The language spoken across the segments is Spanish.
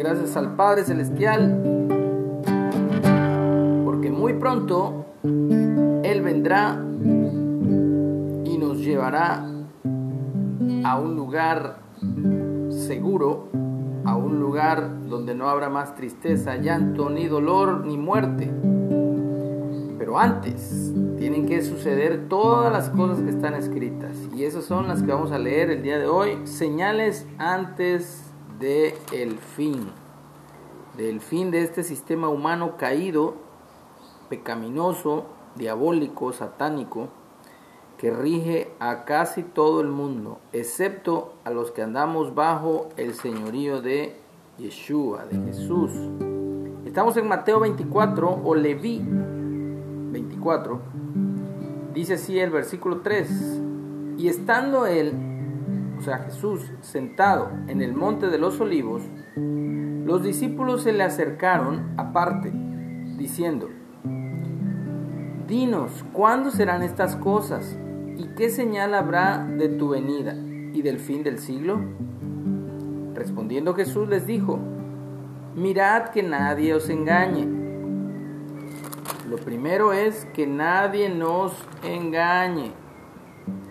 gracias al Padre Celestial, porque muy pronto Él vendrá y nos llevará a un lugar seguro, a un lugar donde no habrá más tristeza, llanto, ni dolor, ni muerte. Pero antes tienen que suceder todas las cosas que están escritas. Y esas son las que vamos a leer el día de hoy. Señales antes del el fin. Del fin de este sistema humano caído, pecaminoso, diabólico, satánico que rige a casi todo el mundo, excepto a los que andamos bajo el señorío de Yeshua, de Jesús. Estamos en Mateo 24 o Leví 24. Dice así el versículo 3. Y estando él, o sea Jesús, sentado en el monte de los olivos, los discípulos se le acercaron aparte, diciendo, Dinos, ¿cuándo serán estas cosas? ¿Y qué señal habrá de tu venida y del fin del siglo? Respondiendo Jesús les dijo, mirad que nadie os engañe. Lo primero es que nadie nos engañe.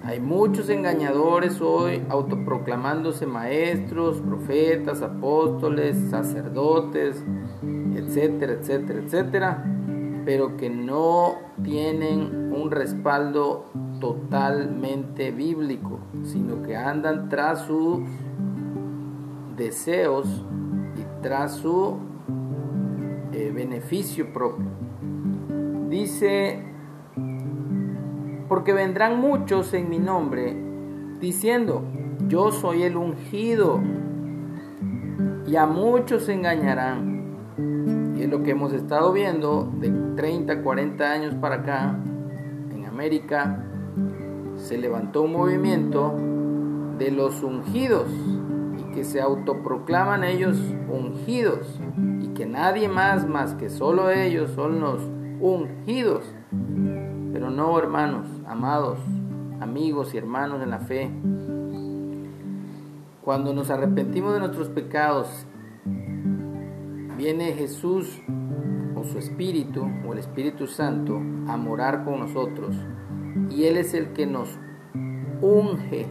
Hay muchos engañadores hoy autoproclamándose maestros, profetas, apóstoles, sacerdotes, etcétera, etcétera, etcétera, pero que no tienen un respaldo totalmente bíblico, sino que andan tras sus deseos y tras su eh, beneficio propio. Dice, porque vendrán muchos en mi nombre, diciendo, yo soy el ungido, y a muchos engañarán. Y es lo que hemos estado viendo de 30, 40 años para acá en América, se levantó un movimiento de los ungidos y que se autoproclaman ellos ungidos y que nadie más más que solo ellos son los ungidos. No, hermanos, amados, amigos y hermanos en la fe. Cuando nos arrepentimos de nuestros pecados, viene Jesús o su Espíritu o el Espíritu Santo a morar con nosotros y Él es el que nos unge.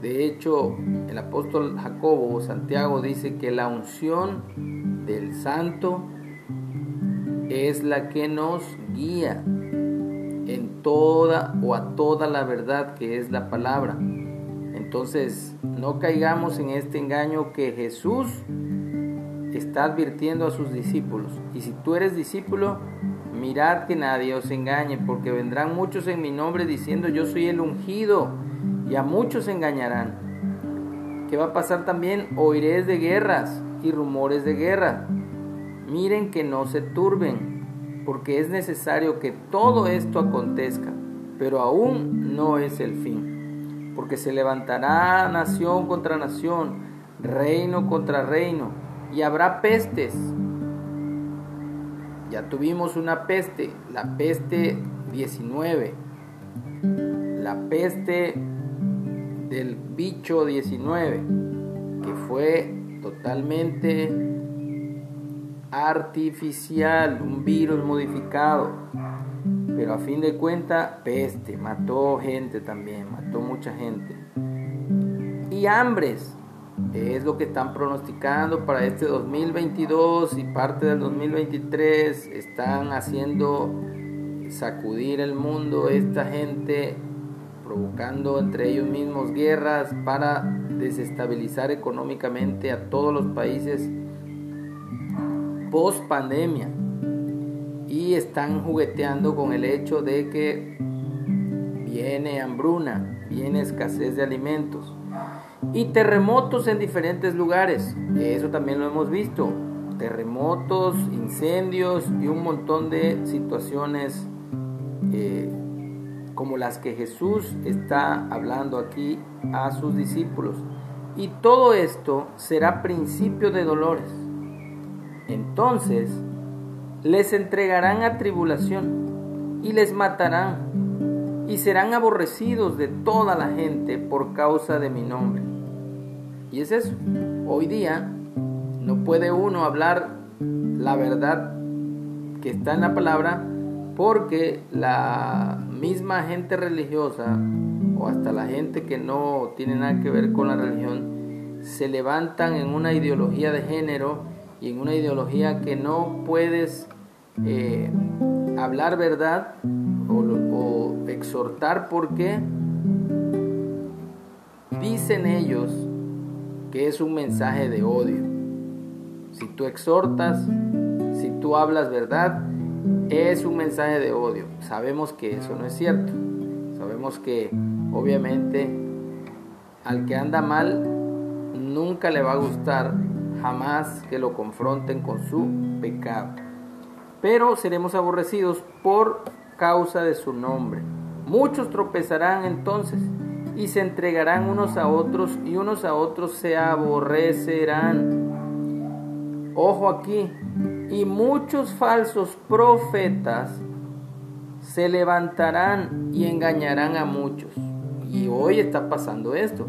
De hecho, el apóstol Jacobo o Santiago dice que la unción del santo es la que nos guía en toda o a toda la verdad que es la palabra. Entonces, no caigamos en este engaño que Jesús está advirtiendo a sus discípulos. Y si tú eres discípulo, mirad que nadie os engañe, porque vendrán muchos en mi nombre diciendo yo soy el ungido, y a muchos engañarán. ¿Qué va a pasar también? Oiréis de guerras y rumores de guerra. Miren que no se turben, porque es necesario que todo esto acontezca, pero aún no es el fin, porque se levantará nación contra nación, reino contra reino, y habrá pestes. Ya tuvimos una peste, la peste 19, la peste del bicho 19, que fue totalmente artificial, un virus modificado. Pero a fin de cuentas, peste, mató gente también, mató mucha gente. Y hambres, es lo que están pronosticando para este 2022 y parte del 2023 están haciendo sacudir el mundo esta gente provocando entre ellos mismos guerras para desestabilizar económicamente a todos los países post pandemia y están jugueteando con el hecho de que viene hambruna, viene escasez de alimentos y terremotos en diferentes lugares. Eso también lo hemos visto. Terremotos, incendios y un montón de situaciones eh, como las que Jesús está hablando aquí a sus discípulos. Y todo esto será principio de dolores. Entonces les entregarán a tribulación y les matarán y serán aborrecidos de toda la gente por causa de mi nombre. Y es eso. Hoy día No puede uno hablar la verdad que está en la palabra porque la misma gente religiosa o hasta la gente que no tiene nada que ver con la religión se levantan en una ideología de género y en una ideología que no puedes eh, hablar verdad o, o exhortar porque dicen ellos que es un mensaje de odio. Si tú exhortas, si tú hablas verdad, es un mensaje de odio. Sabemos que eso no es cierto. Sabemos que obviamente al que anda mal nunca le va a gustar jamás que lo confronten con su pecado. Pero seremos aborrecidos por causa de su nombre. Muchos tropezarán entonces y se entregarán unos a otros y unos a otros se aborrecerán. Ojo aquí, y muchos falsos profetas se levantarán y engañarán a muchos. Y hoy está pasando esto.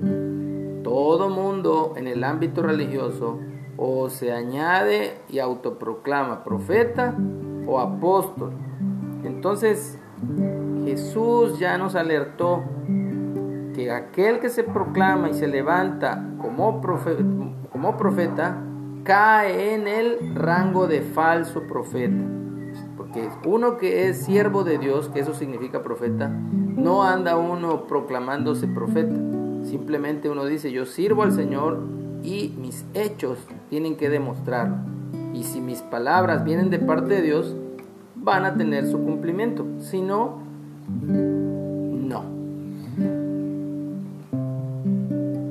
Todo mundo en el ámbito religioso o se añade y autoproclama profeta o apóstol. Entonces Jesús ya nos alertó que aquel que se proclama y se levanta como profeta, como profeta cae en el rango de falso profeta. Porque uno que es siervo de Dios, que eso significa profeta, no anda uno proclamándose profeta. Simplemente uno dice, yo sirvo al Señor y mis hechos tienen que demostrarlo. Y si mis palabras vienen de parte de Dios, van a tener su cumplimiento. Si no, no.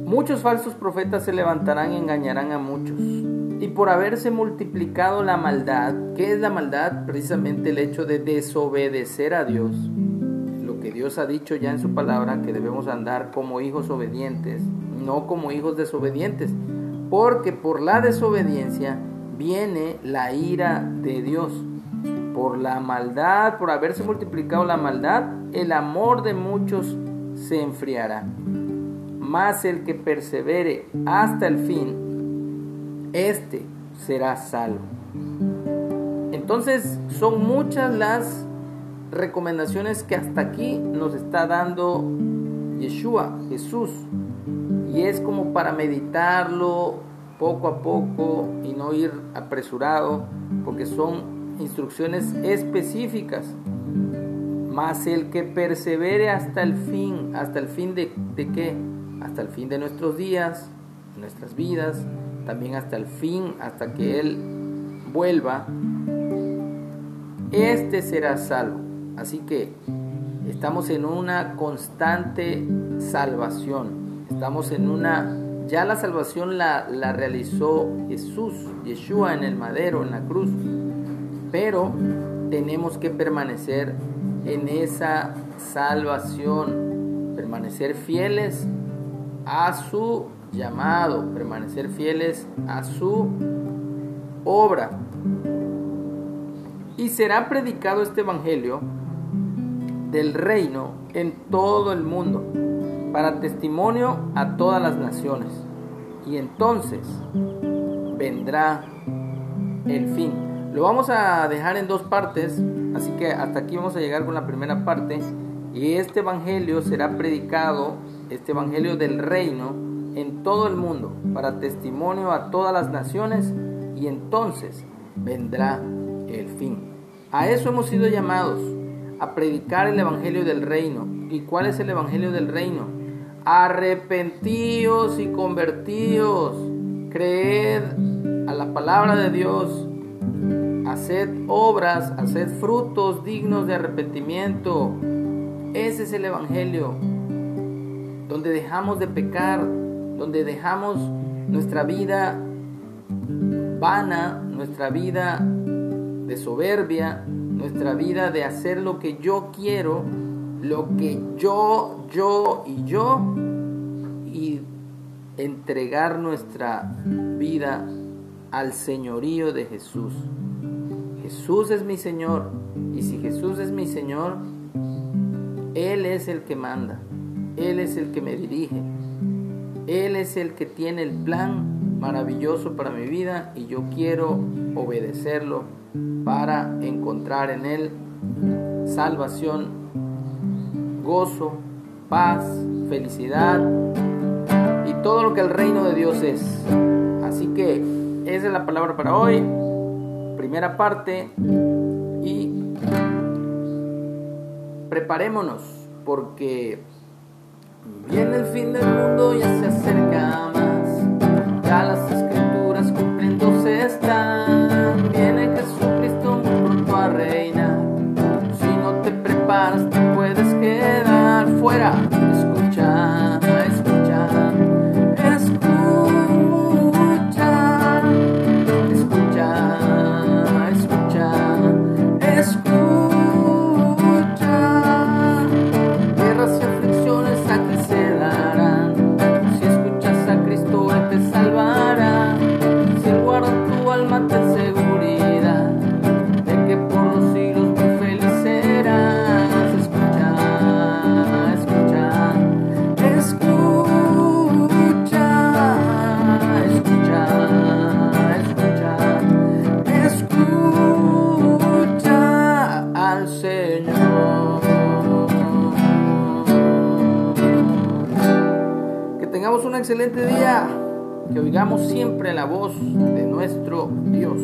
Muchos falsos profetas se levantarán y engañarán a muchos. Y por haberse multiplicado la maldad, ¿qué es la maldad? Precisamente el hecho de desobedecer a Dios. Dios ha dicho ya en su palabra, que debemos andar como hijos obedientes, no como hijos desobedientes. Porque por la desobediencia viene la ira de Dios. Por la maldad, por haberse multiplicado la maldad, el amor de muchos se enfriará. Mas el que persevere hasta el fin, este será salvo. Entonces son muchas las recomendaciones que hasta aquí nos está dando Yeshua, Jesús. Y es como para meditarlo poco a poco y no ir apresurado, porque son instrucciones específicas. Mas el que persevere hasta el fin, hasta el fin de, de qué? Hasta el fin de nuestros días, nuestras vidas, también hasta el fin, hasta que Él vuelva, este será salvo. Así que estamos en una constante salvación. Estamos en una... Ya la salvación la, la realizó Jesús, Yeshua en el madero, en la cruz. Pero tenemos que permanecer en esa salvación, permanecer fieles a su llamado, permanecer fieles a su obra. Y será predicado este Evangelio del reino en todo el mundo, para testimonio a todas las naciones. Y entonces vendrá el fin. Lo vamos a dejar en dos partes, así que hasta aquí vamos a llegar con la primera parte. Y este Evangelio será predicado, este Evangelio del reino, en todo el mundo para testimonio a todas las naciones y entonces vendrá el fin. A eso hemos sido llamados, a predicar el Evangelio del Reino. ¿Y cuál es el Evangelio del Reino? Arrepentíos y convertíos, creed a la palabra de Dios, haced obras, haced frutos dignos de arrepentimiento. Ese es el Evangelio, donde dejamos de pecar, donde dejamos nuestra vida vana, nuestra vida de soberbia, nuestra vida de hacer lo que yo quiero, lo que yo, yo y yo, y entregar nuestra vida al señorío de Jesús. Jesús es mi Señor, y si Jesús es mi Señor, Él es el que manda, Él es el que me dirige, él es el que tiene el plan maravilloso para mi vida y yo quiero obedecerlo para encontrar en Él salvación, gozo, paz, felicidad y todo lo que el reino de Dios es. Así que esa es la palabra para hoy, primera parte. Y preparémonos porque viene el fin del mundo, ya se acerca más, ya las excelente día, que oigamos siempre la voz de nuestro Dios.